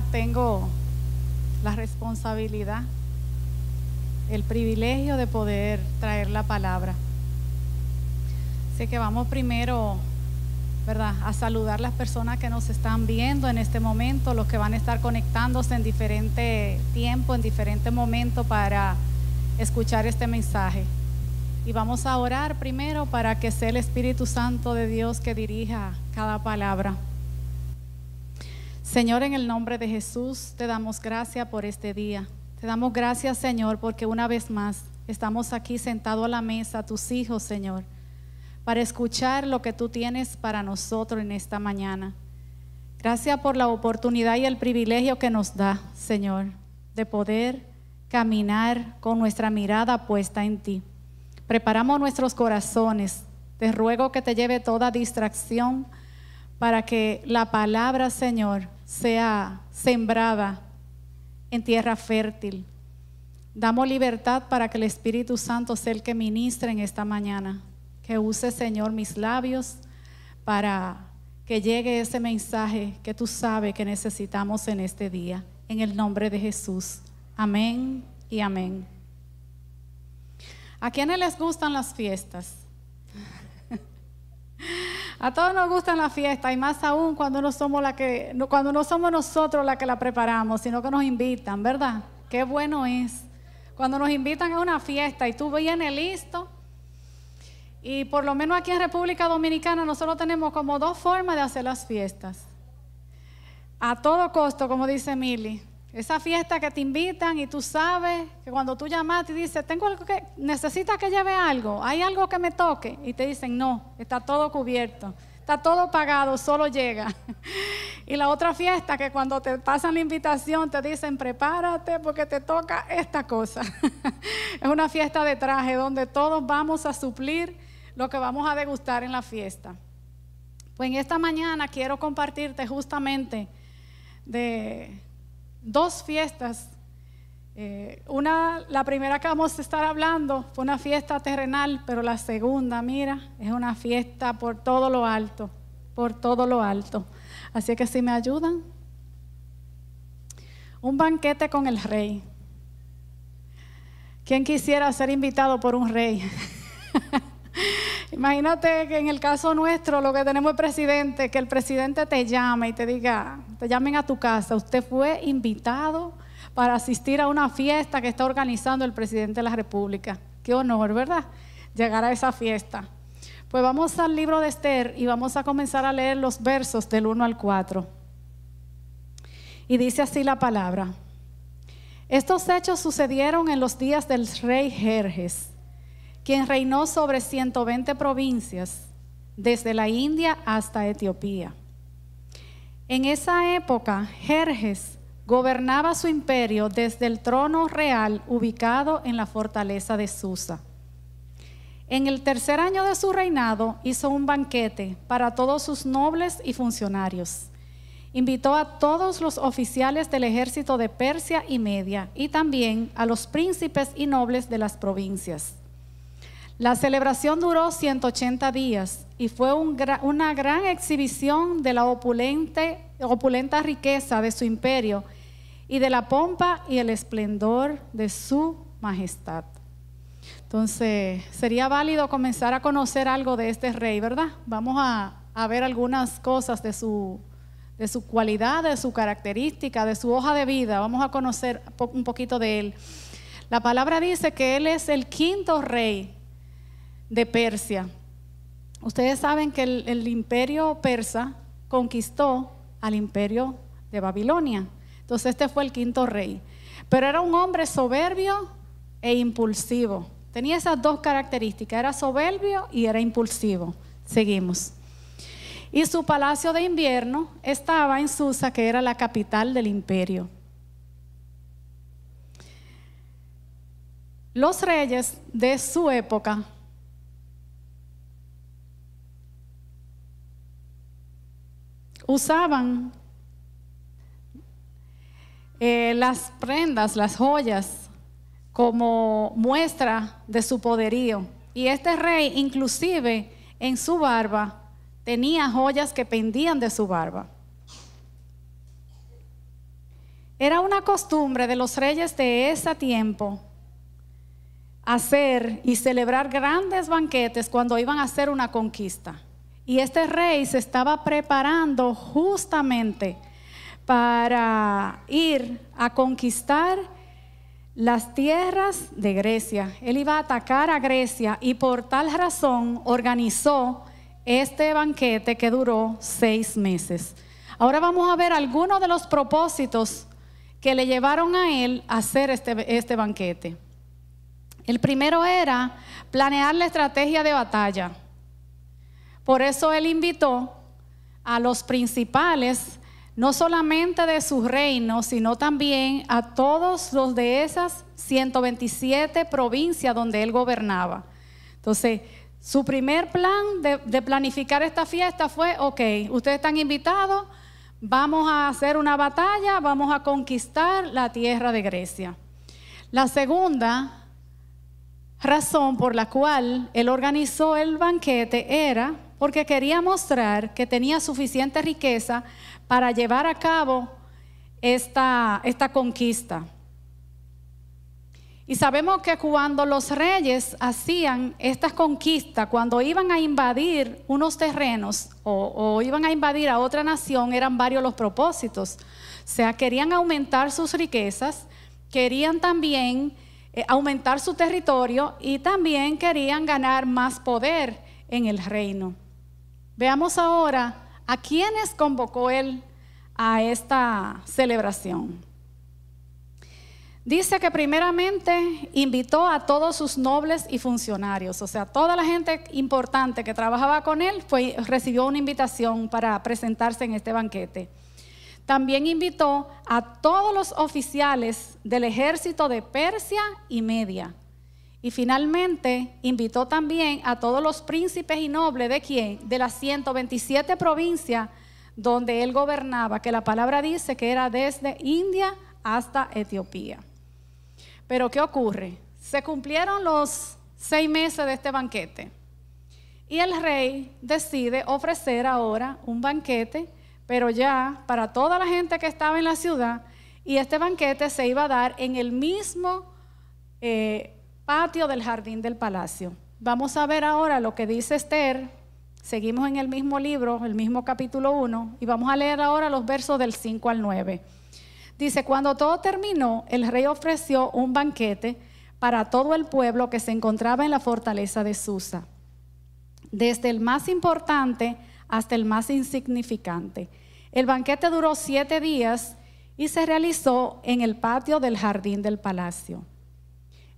tengo la responsabilidad, el privilegio de poder traer la palabra. Así que vamos primero, ¿verdad?, a saludar las personas que nos están viendo en este momento, los que van a estar conectándose en diferente tiempo, en diferente momento para escuchar este mensaje. Y vamos a orar primero para que sea el Espíritu Santo de Dios que dirija cada palabra. Señor, en el nombre de Jesús, te damos gracias por este día. Te damos gracias, Señor, porque una vez más estamos aquí sentados a la mesa, tus hijos, Señor, para escuchar lo que tú tienes para nosotros en esta mañana. Gracias por la oportunidad y el privilegio que nos da, Señor, de poder caminar con nuestra mirada puesta en ti. Preparamos nuestros corazones. Te ruego que te lleve toda distracción para que la palabra, Señor, sea sembrada en tierra fértil. Damos libertad para que el Espíritu Santo sea el que ministre en esta mañana. Que use, Señor, mis labios para que llegue ese mensaje que tú sabes que necesitamos en este día. En el nombre de Jesús. Amén y amén. ¿A quiénes les gustan las fiestas? A todos nos gustan las fiestas y más aún cuando no somos la que cuando no somos nosotros la que la preparamos, sino que nos invitan, ¿verdad? Qué bueno es. Cuando nos invitan a una fiesta y tú vienes listo. Y por lo menos aquí en República Dominicana nosotros tenemos como dos formas de hacer las fiestas. A todo costo, como dice Mili. Esa fiesta que te invitan y tú sabes que cuando tú llamas y dices, tengo algo que, necesitas que lleve algo, hay algo que me toque. Y te dicen, no, está todo cubierto, está todo pagado, solo llega. y la otra fiesta que cuando te pasan la invitación te dicen, prepárate porque te toca esta cosa. es una fiesta de traje donde todos vamos a suplir lo que vamos a degustar en la fiesta. Pues en esta mañana quiero compartirte justamente de dos fiestas. Eh, una, la primera que vamos a estar hablando fue una fiesta terrenal, pero la segunda, mira, es una fiesta por todo lo alto, por todo lo alto. Así que si me ayudan, un banquete con el rey. ¿Quién quisiera ser invitado por un rey? Imagínate que en el caso nuestro lo que tenemos es presidente, que el presidente te llame y te diga, te llamen a tu casa, usted fue invitado para asistir a una fiesta que está organizando el presidente de la República. Qué honor, ¿verdad? Llegar a esa fiesta. Pues vamos al libro de Esther y vamos a comenzar a leer los versos del 1 al 4. Y dice así la palabra. Estos hechos sucedieron en los días del rey Jerjes quien reinó sobre 120 provincias, desde la India hasta Etiopía. En esa época, Jerjes gobernaba su imperio desde el trono real ubicado en la fortaleza de Susa. En el tercer año de su reinado hizo un banquete para todos sus nobles y funcionarios. Invitó a todos los oficiales del ejército de Persia y Media y también a los príncipes y nobles de las provincias. La celebración duró 180 días y fue una gran exhibición de la opulente, opulenta riqueza de su imperio y de la pompa y el esplendor de su majestad. Entonces, sería válido comenzar a conocer algo de este rey, ¿verdad? Vamos a, a ver algunas cosas de su, de su cualidad, de su característica, de su hoja de vida. Vamos a conocer un poquito de él. La palabra dice que él es el quinto rey de Persia. Ustedes saben que el, imperio persa conquistó al imperio de Babilonia. Entonces este fue el quinto rey. Pero era un hombre soberbio e impulsivo. Tenía esas dos características. Era soberbio y era impulsivo. Seguimos. Y su palacio de invierno estaba en Susa, que era la capital del imperio. Los reyes de su época usaban eh, las prendas, las joyas, como muestra de su poderío. Y este rey inclusive en su barba tenía joyas que pendían de su barba. Era una costumbre de los reyes de ese tiempo hacer y celebrar grandes banquetes cuando iban a hacer una conquista. Y este rey se estaba preparando justamente para ir a conquistar las tierras de Grecia. Él iba a atacar a Grecia y por tal razón organizó este banquete que duró seis meses. Ahora vamos a ver algunos de los propósitos que le llevaron a él a hacer este, este banquete. El primero era planear la estrategia de batalla. Por eso él invitó a los principales, no solamente de su reino, sino también a todos los de esas 127 provincias donde él gobernaba. Entonces, su primer plan de, de planificar esta fiesta fue, ok, ustedes están invitados, vamos a hacer una batalla, vamos a conquistar la tierra de Grecia. La segunda razón por la cual él organizó el banquete era porque quería mostrar que tenía suficiente riqueza para llevar a cabo esta, esta conquista. Y sabemos que cuando los reyes hacían estas conquistas, cuando iban a invadir unos terrenos o, iban a invadir a otra nación, eran varios los propósitos. O sea, querían aumentar sus riquezas, querían también eh, aumentar su territorio y también querían ganar más poder en el reino. Veamos ahora a quiénes convocó él a esta celebración. Dice que primeramente invitó a todos sus nobles y funcionarios, o sea, toda la gente importante que trabajaba con él recibió una invitación para presentarse en este banquete. También invitó a todos los oficiales del ejército de Persia y Media. Y finalmente invitó también a todos los príncipes y nobles de quién? De las 127 provincias donde él gobernaba, que la palabra dice que era desde India hasta Etiopía. Pero ¿qué ocurre? Se cumplieron los seis meses de este banquete y el rey decide ofrecer ahora un banquete, pero ya para toda la gente que estaba en la ciudad y este banquete se iba a dar en el mismo eh, patio del jardín del palacio. Vamos a ver ahora lo que dice Esther. Seguimos en el mismo libro, el mismo capítulo 1, y vamos a leer ahora los versos del 5 al 9. Dice, cuando todo terminó, el rey ofreció un banquete para todo el pueblo que se encontraba en la fortaleza de Susa, desde el más importante hasta el más insignificante. El banquete duró siete días y se realizó en el patio del jardín del palacio.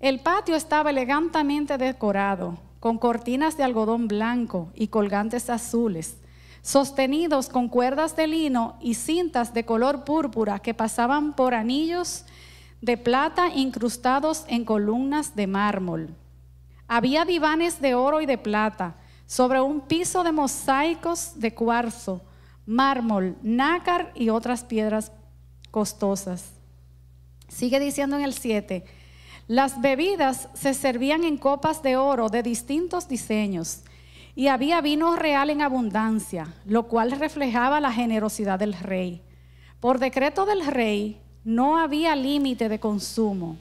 El patio estaba elegantemente decorado, con cortinas de algodón blanco y colgantes azules sostenidos con cuerdas de lino y cintas de color púrpura que pasaban por anillos de plata incrustados en columnas de mármol. Había divanes de oro y de plata sobre un piso de mosaicos de cuarzo, mármol, nácar y otras piedras costosas. Sigue diciendo en el 7, las bebidas se servían en copas de oro de distintos diseños y había vino real en abundancia, lo cual reflejaba la generosidad del rey. Por decreto del rey no había límite de consumo,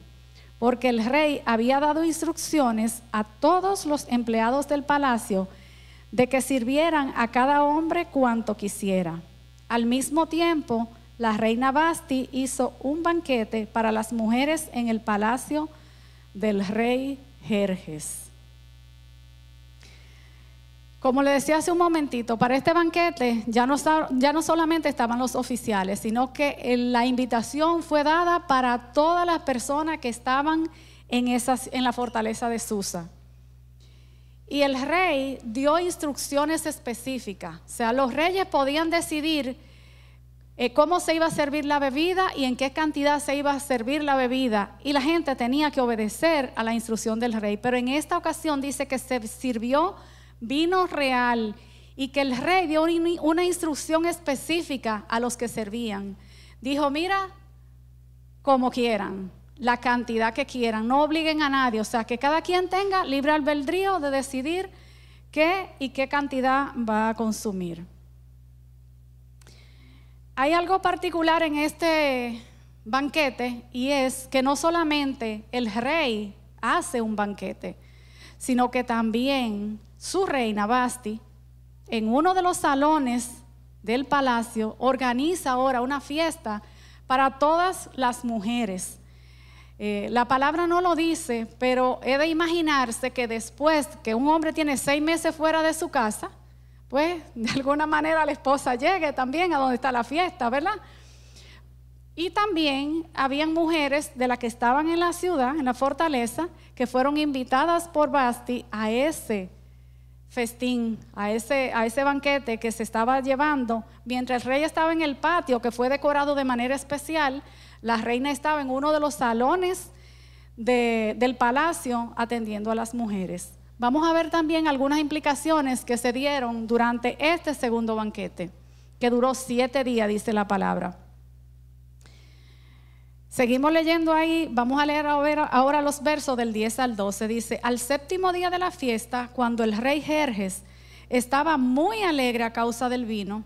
porque el rey había dado instrucciones a todos los empleados del palacio de que sirvieran a cada hombre cuanto quisiera. Al mismo tiempo, la reina Basti hizo un banquete para las mujeres en el palacio del rey Jerjes. Como le decía hace un momentito, para este banquete ya no, solamente estaban los oficiales, sino que la invitación fue dada para todas las personas que estaban en, en la fortaleza de Susa. Y el rey dio instrucciones específicas. O sea, los reyes podían decidir eh, cómo se iba a servir la bebida y en qué cantidad se iba a servir la bebida. Y la gente tenía que obedecer a la instrucción del rey. Pero en esta ocasión dice que se sirvió vino real y que el rey dio una instrucción específica a los que servían. Dijo, mira, como quieran, la cantidad que quieran, no obliguen a nadie, o sea, que cada quien tenga libre albedrío de decidir qué y qué cantidad va a consumir. Hay algo particular en este banquete y es que no solamente el rey hace un banquete, sino que también su reina Basti, en uno de los salones del palacio, organiza ahora una fiesta para todas las mujeres. Eh, la palabra no lo dice, pero he de imaginarse que después que un hombre tiene seis meses fuera de su casa, pues de alguna manera la esposa llegue también a donde está la fiesta, ¿verdad? Y también habían mujeres de las que estaban en la ciudad, en la fortaleza, que fueron invitadas por Basti a ese festín, a ese, a ese banquete que se estaba llevando, mientras el rey estaba en el patio, que fue decorado de manera especial, la reina estaba en uno de los salones del palacio atendiendo a las mujeres. Vamos a ver también algunas implicaciones que se dieron durante este segundo banquete, que duró siete días, dice la palabra. Seguimos leyendo ahí, vamos a leer ahora los versos del 10 al 12. Dice, al séptimo día de la fiesta, cuando el rey Jerjes estaba muy alegre a causa del vino,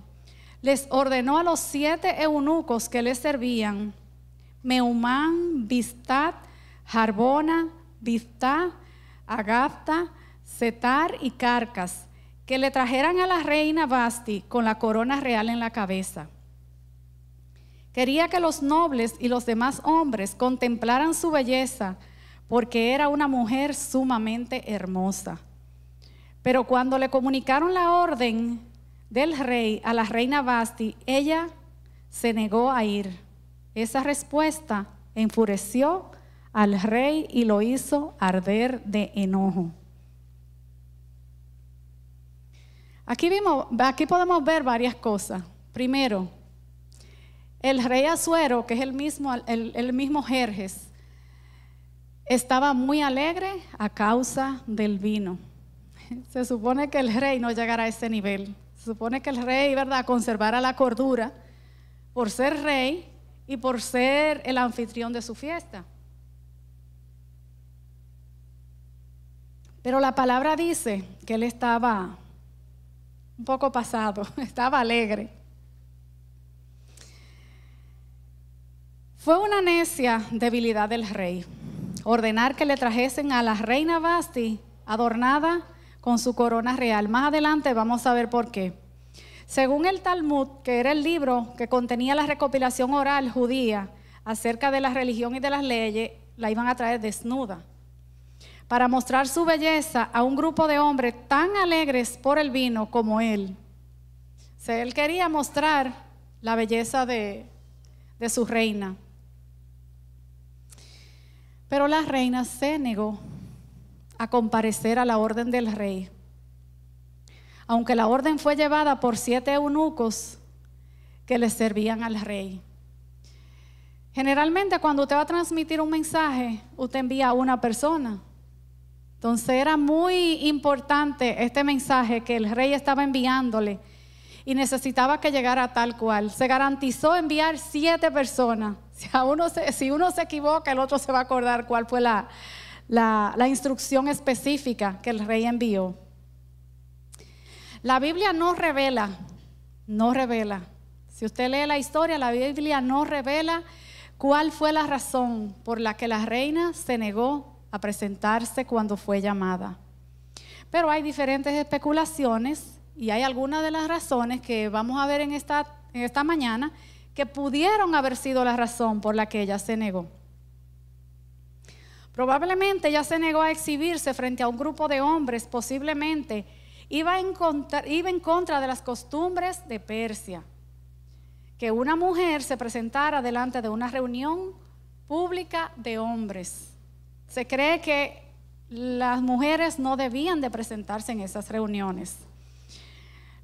les ordenó a los siete eunucos que le servían, Meumán, Bistat, Jarbona, Bistá, Agafta, Setar y Carcas, que le trajeran a la reina Basti con la corona real en la cabeza Quería que los nobles y los demás hombres contemplaran su belleza, porque era una mujer sumamente hermosa. Pero cuando le comunicaron la orden del rey a la reina Basti, ella se negó a ir. Esa respuesta enfureció al rey y lo hizo arder de enojo. Aquí, vimos, aquí podemos ver varias cosas. Primero, el rey Azuero, que es el mismo, el, mismo Jerjes, estaba muy alegre a causa del vino. Se supone que el rey no llegara a ese nivel. Se supone que el rey, ¿verdad?, conservara la cordura por ser rey y por ser el anfitrión de su fiesta. Pero la palabra dice que él estaba un poco pasado, estaba alegre. Fue una necia debilidad del rey ordenar que le trajesen a la reina Basti adornada con su corona real. Más adelante vamos a ver por qué. Según el Talmud, que era el libro que contenía la recopilación oral judía acerca de la religión y de las leyes, la iban a traer desnuda para mostrar su belleza a un grupo de hombres tan alegres por el vino como él. Él quería mostrar la belleza de, de su reina. Pero la reina se negó a comparecer a la orden del rey. Aunque la orden fue llevada por siete eunucos que le servían al rey. Generalmente cuando usted va a transmitir un mensaje, usted envía a una persona. Entonces era muy importante este mensaje que el rey estaba enviándole y necesitaba que llegara tal cual. Se garantizó enviar siete personas si, uno se, equivoca, el otro se va a acordar cuál fue la, la instrucción específica que el rey envió. La Biblia no revela, no revela. Si usted lee la historia, la Biblia no revela cuál fue la razón por la que la reina se negó a presentarse cuando fue llamada. Pero hay diferentes especulaciones y hay algunas de las razones que vamos a ver en esta, en esta mañana que pudieron haber sido la razón por la que ella se negó. Probablemente ella se negó a exhibirse frente a un grupo de hombres, posiblemente iba en, contra, iba en contra de las costumbres de Persia. Que una mujer se presentara delante de una reunión pública de hombres. Se cree que las mujeres no debían de presentarse en esas reuniones.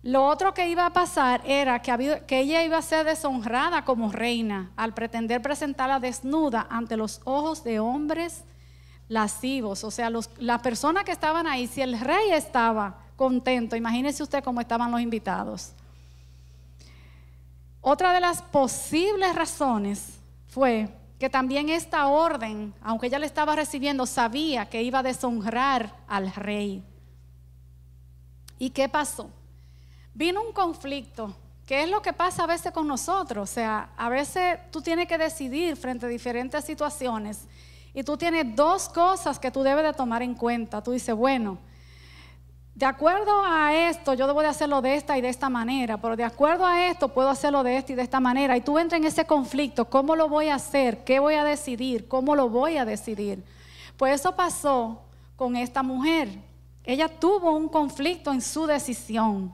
Lo otro que iba a pasar era que, ella iba a ser deshonrada como reina al pretender presentarla desnuda ante los ojos de hombres lascivos. O sea, las personas que estaban ahí, si el rey estaba contento, imagínese usted cómo estaban los invitados. Otra de las posibles razones fue que también esta orden, aunque ella la estaba recibiendo, sabía que iba a deshonrar al rey. ¿Y qué pasó? Vino un conflicto ¿Qué es lo que pasa a veces con nosotros? O sea, a veces tú tienes que decidir frente a diferentes situaciones y tú tienes dos cosas que tú debes de tomar en cuenta. Tú dices, bueno, de acuerdo a esto, yo debo de hacerlo de esta y de esta manera, pero de acuerdo a esto, puedo hacerlo de esta y de esta manera. Y tú entras en ese conflicto, ¿cómo lo voy a hacer? ¿Qué voy a decidir? ¿Cómo lo voy a decidir? Pues eso pasó con esta mujer. Ella tuvo un conflicto en su decisión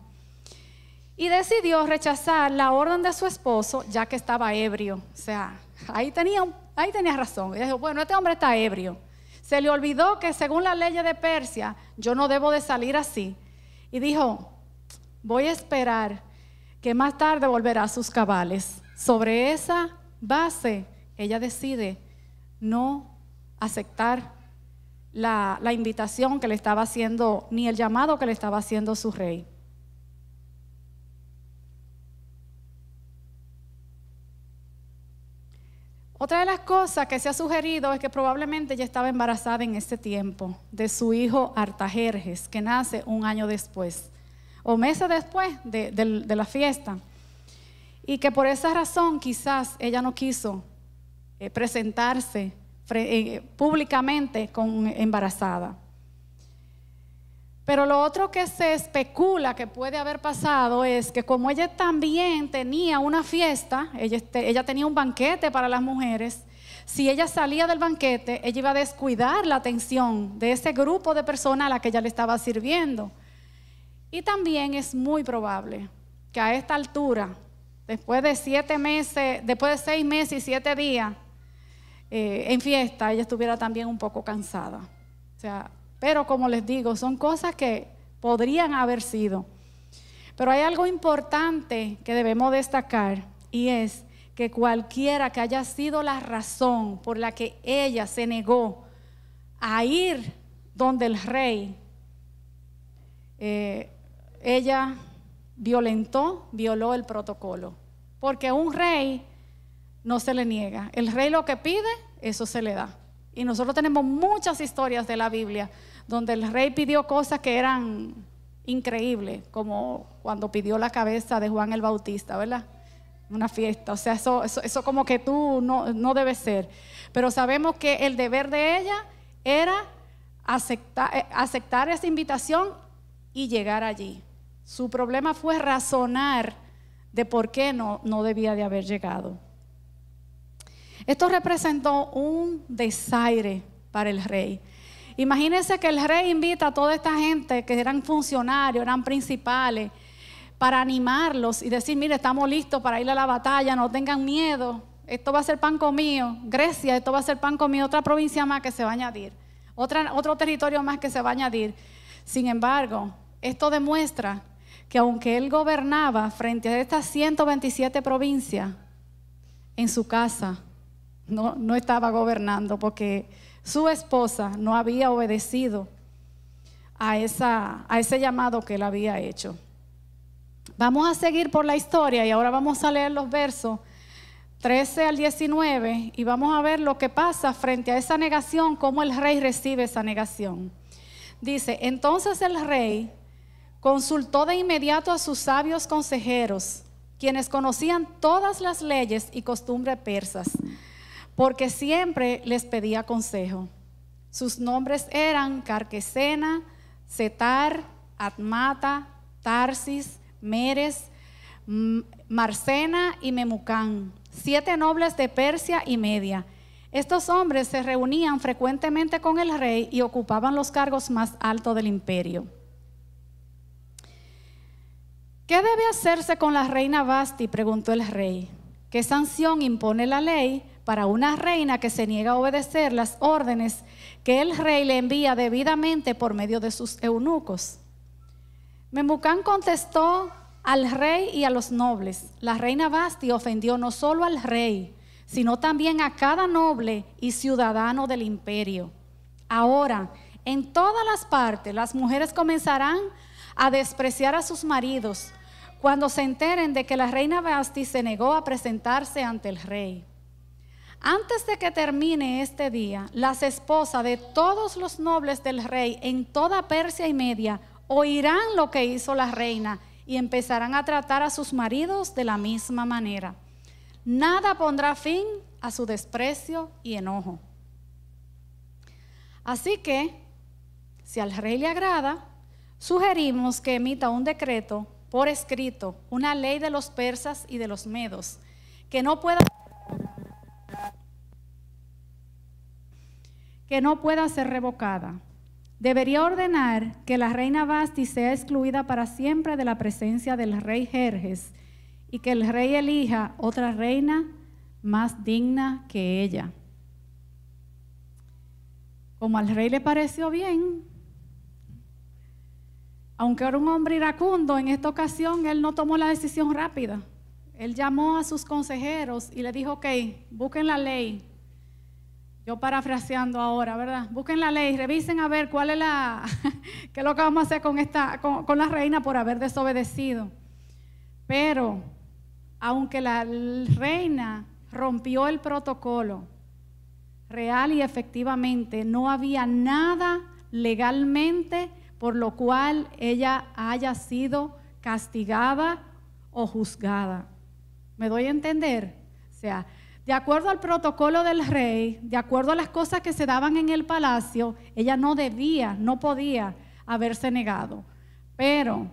y decidió rechazar la orden de su esposo ya que estaba ebrio. O sea, ahí tenía, ahí tenía razón. Ella dijo, bueno, este hombre está ebrio. Se le olvidó que según la ley de Persia, yo no debo de salir así. Y dijo, voy a esperar que más tarde volverá a sus cabales. Sobre esa base, ella decide no aceptar la, la invitación que le estaba haciendo, ni el llamado que le estaba haciendo su rey. Otra de las cosas que se ha sugerido es que probablemente ella estaba embarazada en ese tiempo de su hijo Artajerjes, que nace un año después, o meses después de, la fiesta. Y que por esa razón quizás ella no quiso eh, presentarse eh, públicamente con embarazada. Pero lo otro que se especula que puede haber pasado es que como ella también tenía una fiesta, ella, este, ella, tenía un banquete para las mujeres, si ella salía del banquete, ella iba a descuidar la atención de ese grupo de personas a la que ella le estaba sirviendo. Y también es muy probable que a esta altura, después de siete meses, después de seis meses y siete días eh, en fiesta, ella estuviera también un poco cansada. O sea, pero como les digo, son cosas que podrían haber sido. Pero hay algo importante que debemos destacar y es que cualquiera que haya sido la razón por la que ella se negó a ir donde el rey, eh, ella violentó, violó el protocolo. Porque un rey no se le niega. El rey lo que pide, eso se le da. Y nosotros tenemos muchas historias de la Biblia donde el rey pidió cosas que eran increíbles, como cuando pidió la cabeza de Juan el Bautista, ¿verdad? Una fiesta, o sea, eso, eso, como que tú no, no debe ser. Pero sabemos que el deber de ella era aceptar, eh, aceptar esa invitación y llegar allí. Su problema fue razonar de por qué no, no debía de haber llegado. Esto representó un desaire para el rey. Imagínense que el rey invita a toda esta gente que eran funcionarios, eran principales, para animarlos y decir, mire, estamos listos para ir a la batalla, no tengan miedo, esto va a ser pan comido. Grecia, esto va a ser pan comido, otra provincia más que se va a añadir, otro territorio más que se va a añadir. Sin embargo, esto demuestra que aunque él gobernaba frente a estas 127 provincias, en su casa no, no estaba gobernando porque su esposa no había obedecido a, a ese llamado que él había hecho. Vamos a seguir por la historia y ahora vamos a leer los versos 13 al 19 y vamos a ver lo que pasa frente a esa negación, cómo el rey recibe esa negación. Dice, entonces el rey consultó de inmediato a sus sabios consejeros, quienes conocían todas las leyes y costumbres persas porque siempre les pedía consejo. Sus nombres eran Carquesena, Setar, Atmata, Tarsis, Meres, Marcena y Memucán, siete nobles de Persia y Media. Estos hombres se reunían frecuentemente con el rey y ocupaban los cargos más altos del imperio. ¿Qué debe hacerse con la reina Basti? preguntó el rey. ¿Qué sanción impone la ley para una reina que se niega a obedecer las órdenes que el rey le envía debidamente por medio de sus eunucos. Memucán contestó al rey y a los nobles. La reina Basti ofendió no solo al rey, sino también a cada noble y ciudadano del imperio. Ahora, en todas las partes, las mujeres comenzarán a despreciar a sus maridos cuando se enteren de que la reina Basti se negó a presentarse ante el rey. Antes de que termine este día, las esposas de todos los nobles del rey en toda Persia y Media oirán lo que hizo la reina y empezarán a tratar a sus maridos de la misma manera. Nada pondrá fin a su desprecio y enojo. Así que, si al rey le agrada, sugerimos que emita un decreto por escrito, una ley de los persas y de los medos, que no pueda que no pueda ser revocada. Debería ordenar que la reina Basti sea excluida para siempre de la presencia del rey Jerjes y que el rey elija otra reina más digna que ella. Como al rey le pareció bien, aunque era un hombre iracundo, en esta ocasión él no tomó la decisión rápida. Él llamó a sus consejeros y le dijo, ok, busquen la ley. Yo parafraseando ahora, ¿verdad? Busquen la ley, revisen a ver cuál es la, qué es lo que vamos a hacer con, esta, con la reina por haber desobedecido. Pero, aunque la reina rompió el protocolo real y efectivamente, no había nada legalmente por lo cual ella haya sido castigada o juzgada. ¿Me doy a entender? O sea, de acuerdo al protocolo del rey, de acuerdo a las cosas que se daban en el palacio, ella no debía, no podía haberse negado. Pero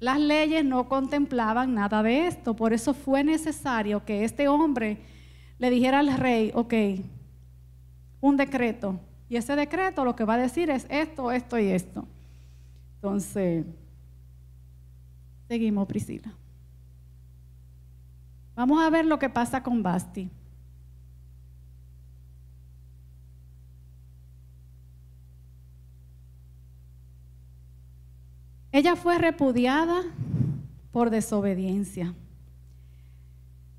las leyes no contemplaban nada de esto, por eso fue necesario que este hombre le dijera al rey, ok, un decreto, y ese decreto lo que va a decir es esto, esto y esto. Entonces, seguimos, Priscila. Vamos a ver lo que pasa con Basti. Ella fue repudiada por desobediencia,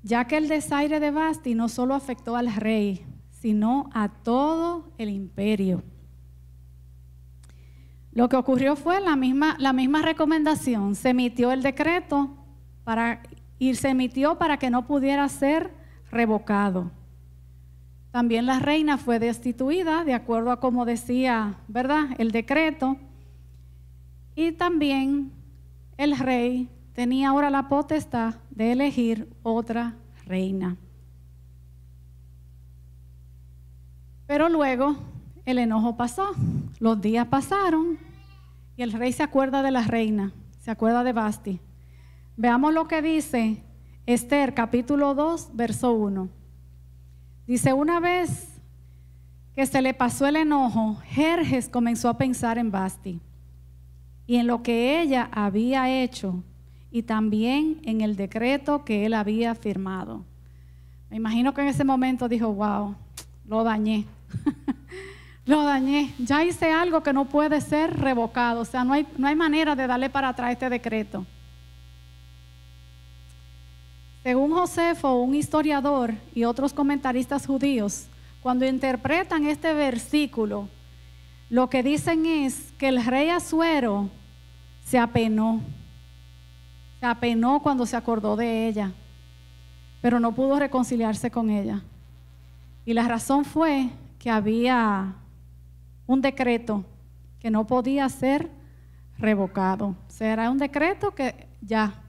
ya que el desaire de Basti no solo afectó al rey, sino a todo el imperio. Lo que ocurrió fue la misma, la misma recomendación. Se emitió el decreto para, y se emitió para que no pudiera ser revocado. También la reina fue destituida de acuerdo a como decía, ¿verdad? El decreto. Y también el rey tenía ahora la potestad de elegir otra reina. Pero luego el enojo pasó, los días pasaron y el rey se acuerda de la reina, se acuerda de Basti. Veamos lo que dice Esther capítulo 2, verso 1. Dice, una vez que se le pasó el enojo, Jerjes comenzó a pensar en Basti y en lo que ella había hecho y también en el decreto que él había firmado. Me imagino que en ese momento dijo, wow, lo dañé. lo dañé. Ya hice algo que no puede ser revocado. O sea, no hay, no hay manera de darle para atrás este decreto. Según Josefo, un historiador y otros comentaristas judíos, cuando interpretan este versículo, lo que dicen es que el rey Azuero se apenó. Se apenó cuando se acordó de ella, pero no pudo reconciliarse con ella. Y la razón fue que había un decreto que no podía ser revocado. O sea, era un decreto que ya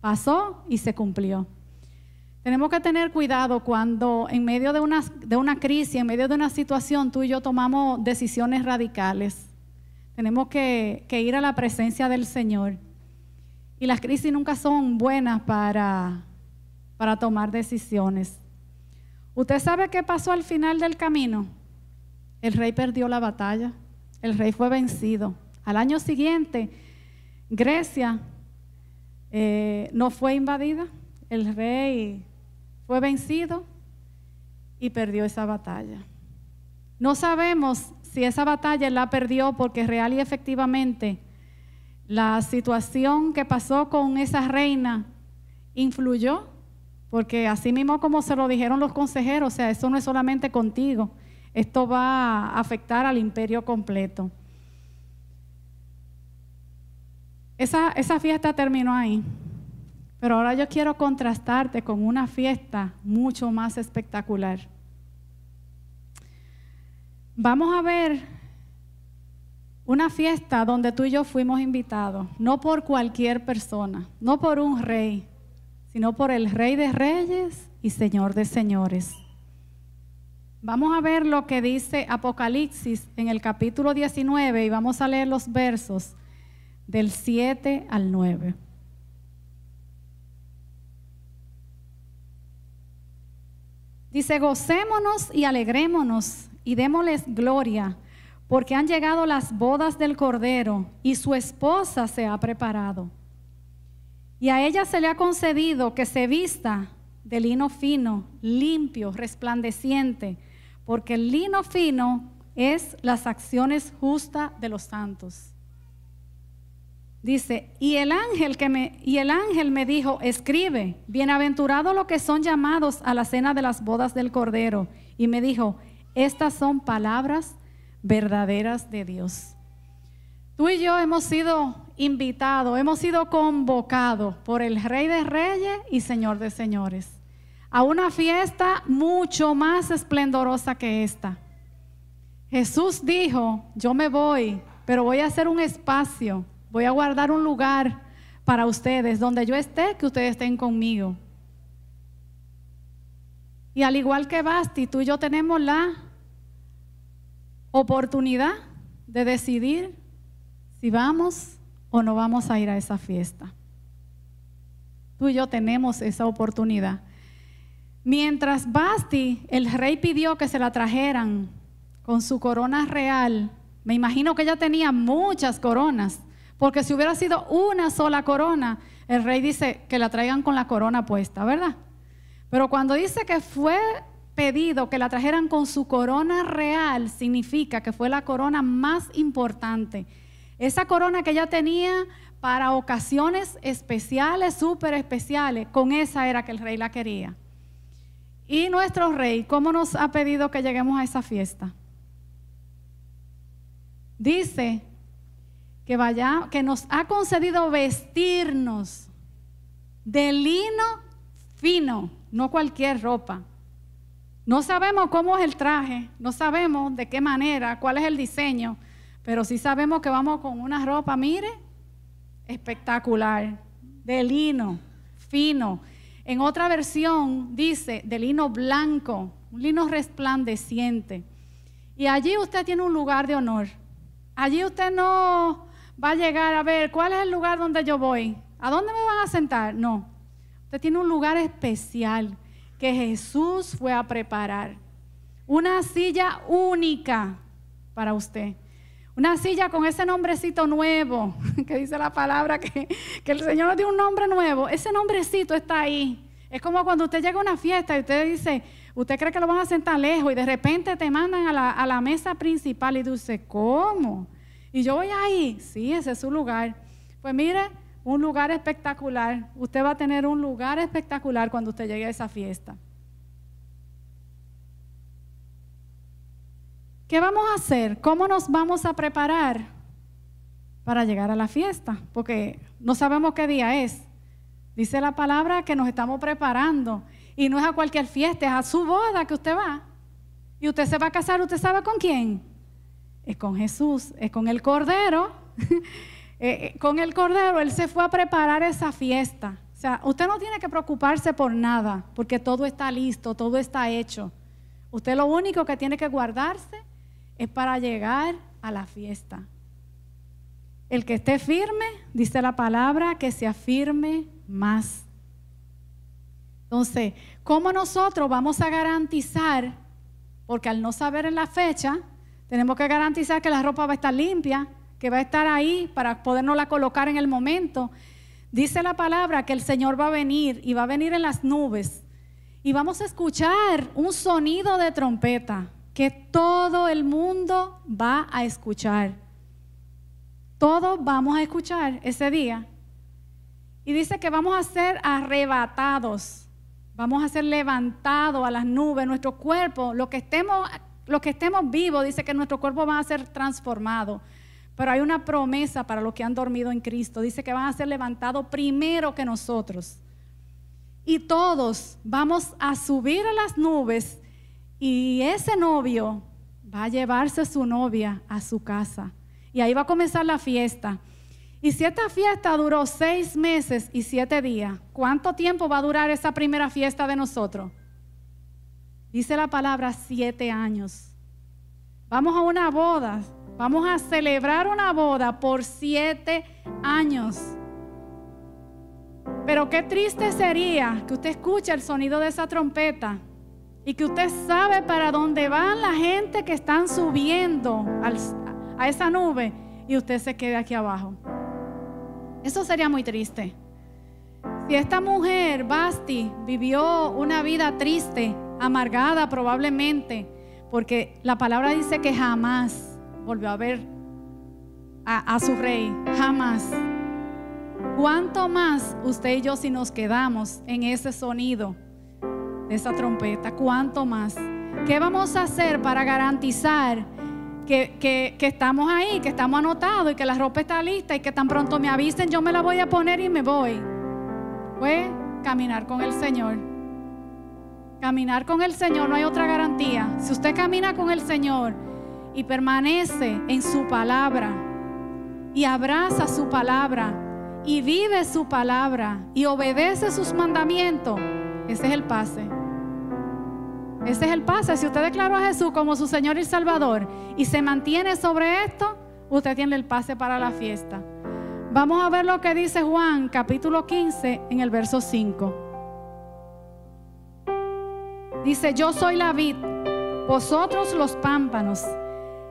pasó y se cumplió. Tenemos que tener cuidado cuando en medio de una, de una crisis, en medio de una situación, tú y yo tomamos decisiones radicales. Tenemos que, que ir a la presencia del Señor. Y las crisis nunca son buenas para, para tomar decisiones. ¿Usted sabe qué pasó al final del camino? El rey perdió la batalla, el rey fue vencido. Al año siguiente, Grecia eh, no fue invadida, el rey fue vencido y perdió esa batalla. No sabemos si esa batalla la perdió porque real y efectivamente la situación que pasó con esa reina influyó, porque así mismo como se lo dijeron los consejeros, o sea, eso no es solamente contigo, esto va a afectar al imperio completo. Esa, esa fiesta terminó ahí. Pero ahora yo quiero contrastarte con una fiesta mucho más espectacular. Vamos a ver Una fiesta donde tú y yo fuimos invitados, no por cualquier persona, no por un rey, sino por el rey de reyes y señor de señores. Vamos a ver lo que dice Apocalipsis en el capítulo 19 y vamos a leer los versos del 7 al 9. Dice, gocémonos y alegrémonos y démosles gloria porque han llegado las bodas del Cordero y su esposa se ha preparado. Y a ella se le ha concedido que se vista de lino fino, limpio, resplandeciente, porque el lino fino es las acciones justas de los santos. Dice, y el ángel que me y el ángel me dijo, escribe, bienaventurado los que son llamados a la cena de las bodas del Cordero, y me dijo, estas son palabras verdaderas de Dios. Tú y yo hemos sido invitados, hemos sido convocados por el Rey de Reyes y Señor de Señores a una fiesta mucho más esplendorosa que esta. Jesús dijo, yo me voy, pero voy a hacer un espacio, voy a guardar un lugar para ustedes, donde yo esté, que ustedes estén conmigo. Y al igual que Basti, tú y yo tenemos la oportunidad de decidir si vamos o no vamos a ir a esa fiesta. Tú y yo tenemos esa oportunidad. Mientras Basti, el rey pidió que se la trajeran con su corona real, me imagino que ella tenía muchas coronas, porque si hubiera sido una sola corona, el rey dice que la traigan con la corona puesta, ¿verdad? Pero cuando dice que fue pedido que la trajeran con su corona real significa que fue la corona más importante. Esa corona que ella tenía para ocasiones especiales, súper especiales, con esa era que el rey la quería. Y nuestro rey, ¿cómo nos ha pedido que lleguemos a esa fiesta? Dice que vaya, que nos ha concedido vestirnos de lino fino, no cualquier ropa. No sabemos cómo es el traje, no sabemos de qué manera, cuál es el diseño, pero sí sabemos que vamos con una ropa, mire, espectacular, de lino, fino. En otra versión dice de lino blanco, un lino resplandeciente. Y allí usted tiene un lugar de honor. Allí usted no va a llegar a ver cuál es el lugar donde yo voy. ¿A dónde me van a sentar? No. Usted tiene un lugar especial que Jesús fue a preparar. Una silla única para usted. Una silla con ese nombrecito nuevo, que dice la palabra que, el Señor nos dio un nombre nuevo. Ese nombrecito está ahí. Es como cuando usted llega a una fiesta y usted dice, usted cree que lo van a sentar lejos y de repente te mandan a la, a la mesa principal y dice, ¿cómo? Y yo voy ahí, sí, ese es su lugar. Pues mire, un lugar espectacular. Usted va a tener un lugar espectacular cuando usted llegue a esa fiesta. ¿Qué vamos a hacer? ¿Cómo nos vamos a preparar para llegar a la fiesta? Porque no sabemos qué día es. Dice la palabra que nos estamos preparando. Y no es a cualquier fiesta, es a su boda que usted va. Y usted se va a casar, ¿usted sabe con quién? Es con Jesús, es con el Cordero. Eh, eh, con el Cordero, Él se fue a preparar esa fiesta. O sea, usted no tiene que preocuparse por nada, porque todo está listo, todo está hecho. Usted lo único que tiene que guardarse es para llegar a la fiesta. El que esté firme, dice la palabra, que se afirme más. Entonces, ¿cómo nosotros vamos a garantizar? Porque al no saber en la fecha, tenemos que garantizar que la ropa va a estar limpia, que va a estar ahí para podernosla colocar en el momento. Dice la palabra que el Señor va a venir y va a venir en las nubes y vamos a escuchar un sonido de trompeta que todo el mundo va a escuchar. Todos vamos a escuchar ese día. Y dice que vamos a ser arrebatados, vamos a ser levantados a las nubes, nuestro cuerpo, lo que estemos, lo que estemos vivos, dice que nuestro cuerpo va a ser transformado. Pero hay una promesa para los que han dormido en Cristo. Dice que van a ser levantados primero que nosotros. Y todos vamos a subir a las nubes y ese novio va a llevarse a su novia a su casa. Y ahí va a comenzar la fiesta. Y si esta fiesta duró seis meses y siete días, ¿cuánto tiempo va a durar esa primera fiesta de nosotros? Dice la palabra siete años. Vamos a una boda, vamos a celebrar una boda por siete años. Pero qué triste sería que usted escuche el sonido de esa trompeta y que usted sabe para dónde van la gente que están subiendo a esa nube y usted se quede aquí abajo. Eso sería muy triste. Si esta mujer, Basti, vivió una vida triste, amargada probablemente, porque la palabra dice que jamás volvió a ver a, su rey, jamás. ¿Cuánto más usted y yo si nos quedamos en ese sonido de esa trompeta? ¿Cuánto más? ¿Qué vamos a hacer para garantizar que, estamos ahí, que estamos anotados y que la ropa está lista y que tan pronto me avisen, yo me la voy a poner y me voy. Pues caminar con el Señor. Caminar con el Señor no hay otra garantía. Si usted camina con el Señor y permanece en su palabra y abraza su palabra y vive su palabra y obedece sus mandamientos, ese es el pase. Ese es el pase. Si usted declaró a Jesús como su Señor y Salvador y se mantiene sobre esto, usted tiene el pase para la fiesta. Vamos a ver lo que dice Juan capítulo 15 en el verso 5. Dice, yo soy la vid, vosotros los pámpanos.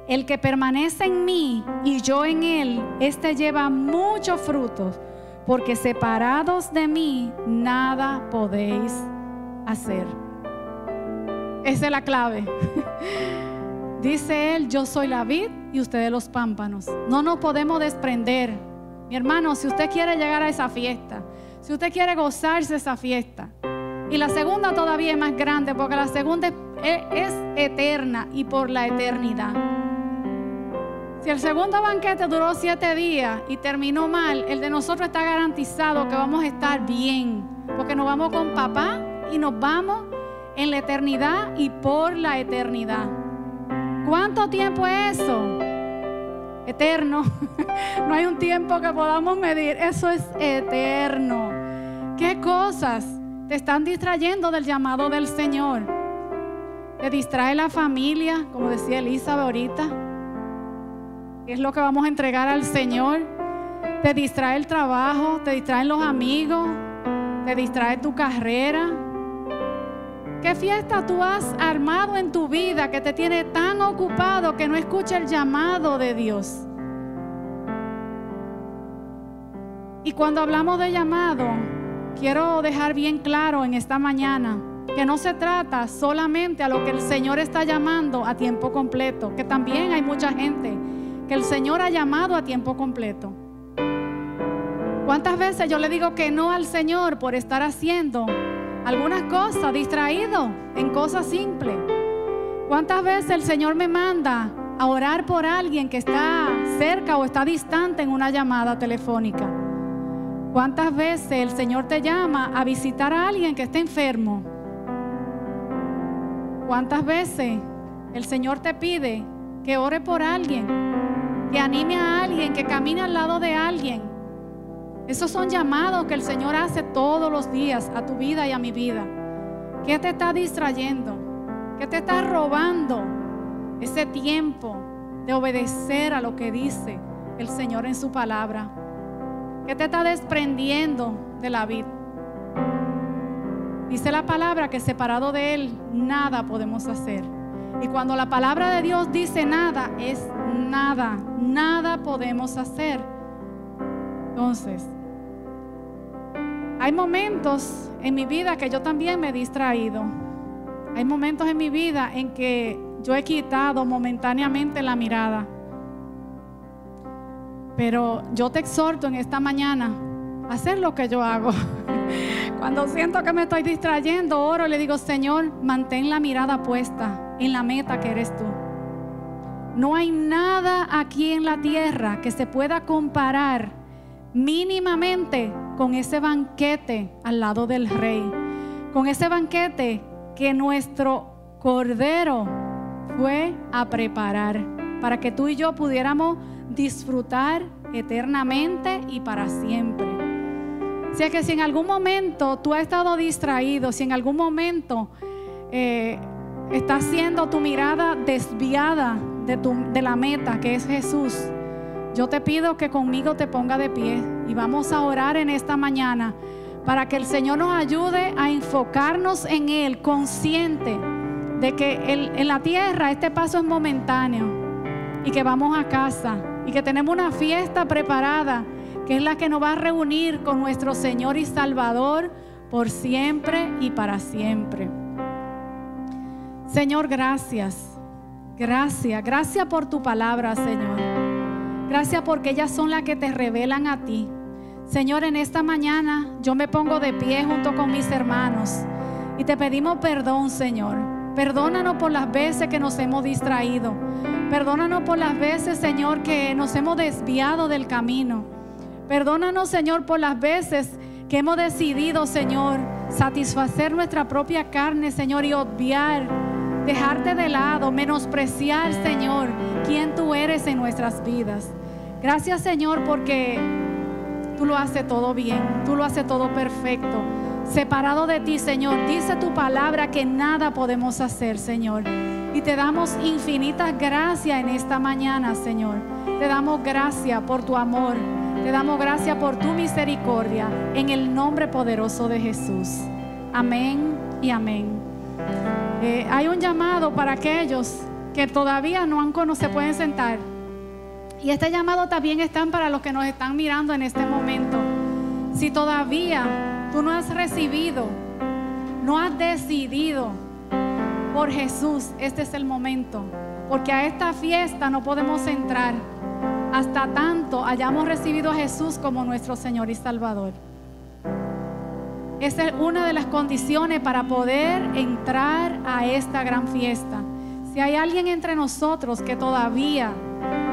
El que permanece en mí y yo en él, este lleva muchos frutos, porque separados de mí nada podéis hacer. Esa es la clave. Dice él, yo soy la vid y ustedes los pámpanos. No nos podemos desprender. Mi hermano, si usted quiere llegar a esa fiesta, si usted quiere gozarse esa fiesta, y la segunda todavía es más grande, porque la segunda es, eterna y por la eternidad. Si el segundo banquete duró siete días y terminó mal, el de nosotros está garantizado que vamos a estar bien, porque nos vamos con papá y nos vamos en la eternidad y por la eternidad. ¿Cuánto tiempo es eso? Eterno. no hay un tiempo que podamos medir. Eso es eterno. ¿Qué cosas te están distrayendo del llamado del Señor? Te distrae la familia, como decía Elizabeth ahorita. ¿Qué es lo que vamos a entregar al Señor? Te distrae el trabajo, te distraen los amigos, te distrae tu carrera, ¿Qué fiesta tú has armado en tu vida que te tiene tan ocupado que no escucha el llamado de Dios? Y cuando hablamos de llamado, quiero dejar bien claro en esta mañana que no se trata solamente a lo que el Señor está llamando a tiempo completo, que también hay mucha gente que el Señor ha llamado a tiempo completo. ¿Cuántas veces yo le digo que no al Señor por estar haciendo algunas cosas, distraído en cosas simples. ¿Cuántas veces el Señor me manda a orar por alguien que está cerca o está distante en una llamada telefónica? ¿Cuántas veces el Señor te llama a visitar a alguien que está enfermo? ¿Cuántas veces el Señor te pide que ore por alguien, que anime a alguien, que camine al lado de alguien? Esos son llamados que el Señor hace todos los días a tu vida y a mi vida. ¿Qué te está distrayendo? ¿Qué te está robando ese tiempo de obedecer a lo que dice el Señor en su palabra? ¿Qué te está desprendiendo de la vida? Dice la palabra que separado de Él nada podemos hacer. Y cuando la palabra de Dios dice nada, es nada, nada podemos hacer. Entonces, hay momentos en mi vida que yo también me he distraído. Hay momentos en mi vida en que yo he quitado momentáneamente la mirada. Pero yo te exhorto en esta mañana a hacer lo que yo hago. Cuando siento que me estoy distrayendo, oro le digo, Señor, mantén la mirada puesta en la meta que eres tú. No hay nada aquí en la tierra que se pueda comparar mínimamente con ese banquete al lado del rey, con ese banquete que nuestro Cordero fue a preparar para que tú y yo pudiéramos disfrutar eternamente y para siempre. Si es que si en algún momento tú has estado distraído, si en algún momento eh, está siendo tu mirada desviada de, tu, de la meta que es Jesús, yo te pido que conmigo te ponga de pie y vamos a orar en esta mañana para que el Señor nos ayude a enfocarnos en Él, consciente de que en la tierra este paso es momentáneo y que vamos a casa y que tenemos una fiesta preparada que es la que nos va a reunir con nuestro Señor y Salvador por siempre y para siempre. Señor, gracias. Gracias, gracias por tu palabra, Señor. Gracias porque ellas son las que te revelan a ti. Señor, en esta mañana yo me pongo de pie junto con mis hermanos y te pedimos perdón, Señor. Perdónanos por las veces que nos hemos distraído. Perdónanos por las veces, Señor, que nos hemos desviado del camino. Perdónanos, Señor, por las veces que hemos decidido, Señor, satisfacer nuestra propia carne, Señor, y obviar dejarte de lado, menospreciar, Señor, quién tú eres en nuestras vidas. Gracias, Señor, porque tú lo haces todo bien, tú lo haces todo perfecto. Separado de ti, Señor, dice tu palabra que nada podemos hacer, Señor. Y te damos infinitas gracias en esta mañana, Señor. Te damos gracias por tu amor. Te damos gracias por tu misericordia. En el nombre poderoso de Jesús. Amén y amén. Eh, hay un llamado para aquellos que todavía no han conocido, se pueden sentar. Y este llamado también está para los que nos están mirando en este momento. Si todavía tú no has recibido, no has decidido por Jesús, este es el momento. Porque a esta fiesta no podemos entrar hasta tanto hayamos recibido a Jesús como nuestro Señor y Salvador. Esa es una de las condiciones para poder entrar a esta gran fiesta. Si hay alguien entre nosotros que todavía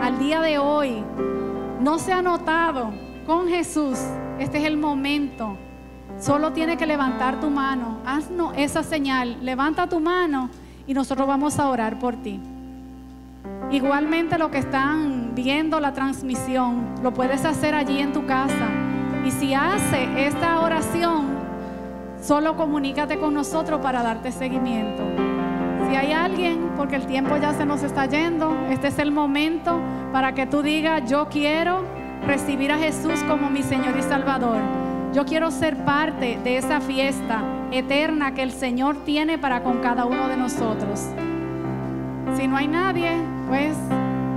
al día de hoy no se ha notado con Jesús, este es el momento. Solo tiene que levantar tu mano. Haznos esa señal. Levanta tu mano y nosotros vamos a orar por ti. Igualmente lo que están viendo la transmisión, lo puedes hacer allí en tu casa. Y si hace esta oración, Solo comunícate con nosotros para darte seguimiento. Si hay alguien, porque el tiempo ya se nos está yendo, este es el momento para que tú digas, yo quiero recibir a Jesús como mi Señor y Salvador. Yo quiero ser parte de esa fiesta eterna que el Señor tiene para con cada uno de nosotros. Si no hay nadie, pues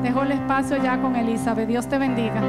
dejo el espacio ya con Elizabeth. Dios te bendiga.